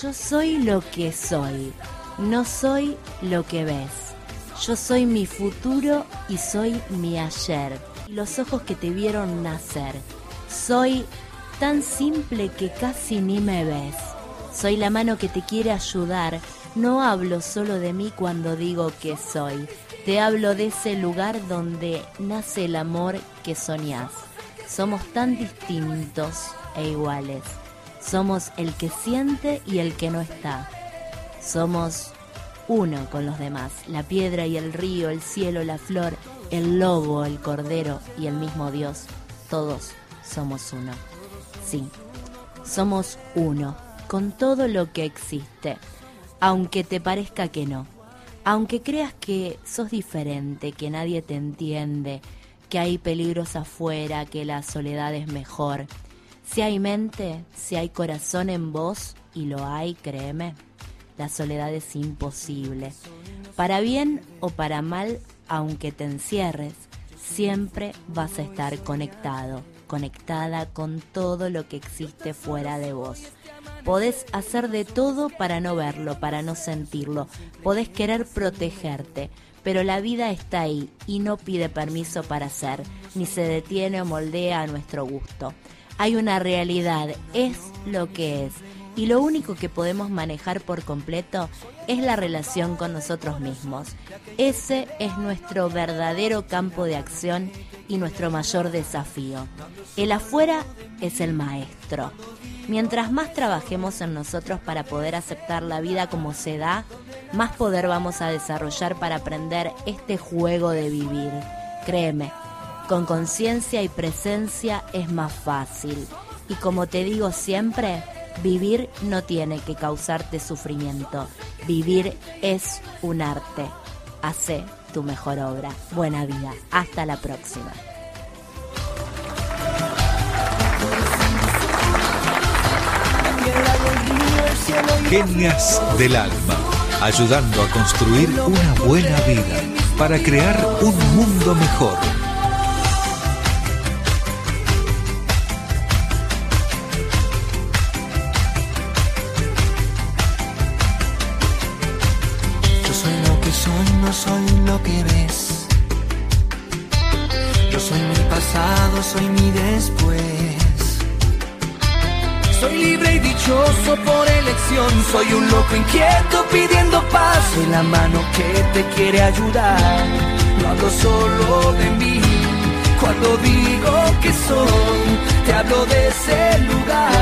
Yo soy lo que soy, no soy lo que ves. Yo soy mi futuro y soy mi ayer. Los ojos que te vieron nacer. Soy tan simple que casi ni me ves. Soy la mano que te quiere ayudar. No hablo solo de mí cuando digo que soy. Te hablo de ese lugar donde nace el amor que soñás. Somos tan distintos e iguales. Somos el que siente y el que no está. Somos uno con los demás, la piedra y el río, el cielo, la flor, el lobo, el cordero y el mismo Dios. Todos somos uno. Sí, somos uno, con todo lo que existe, aunque te parezca que no. Aunque creas que sos diferente, que nadie te entiende, que hay peligros afuera, que la soledad es mejor, si hay mente, si hay corazón en vos, y lo hay, créeme, la soledad es imposible. Para bien o para mal, aunque te encierres, siempre vas a estar conectado, conectada con todo lo que existe fuera de vos. Podés hacer de todo para no verlo, para no sentirlo. Podés querer protegerte, pero la vida está ahí y no pide permiso para ser, ni se detiene o moldea a nuestro gusto hay una realidad, es lo que es. Y lo único que podemos manejar por completo es la relación con nosotros mismos. Ese es nuestro verdadero campo de acción y nuestro mayor desafío. El afuera es el maestro. Mientras más trabajemos en nosotros para poder aceptar la vida como se da, más poder vamos a desarrollar para aprender este juego de vivir. Créeme, con conciencia y presencia es más fácil. Y como te digo siempre, vivir no tiene que causarte sufrimiento. Vivir es un arte. Hace tu mejor obra. Buena vida. Hasta la próxima. Genias del alma, ayudando a construir una buena vida para crear un mundo mejor. Que ves. Yo soy mi pasado, soy mi después. Soy libre y dichoso por elección. Soy un loco inquieto pidiendo paz. Soy la mano que te quiere ayudar. No hablo solo de mí. Cuando digo que soy, te hablo de ese lugar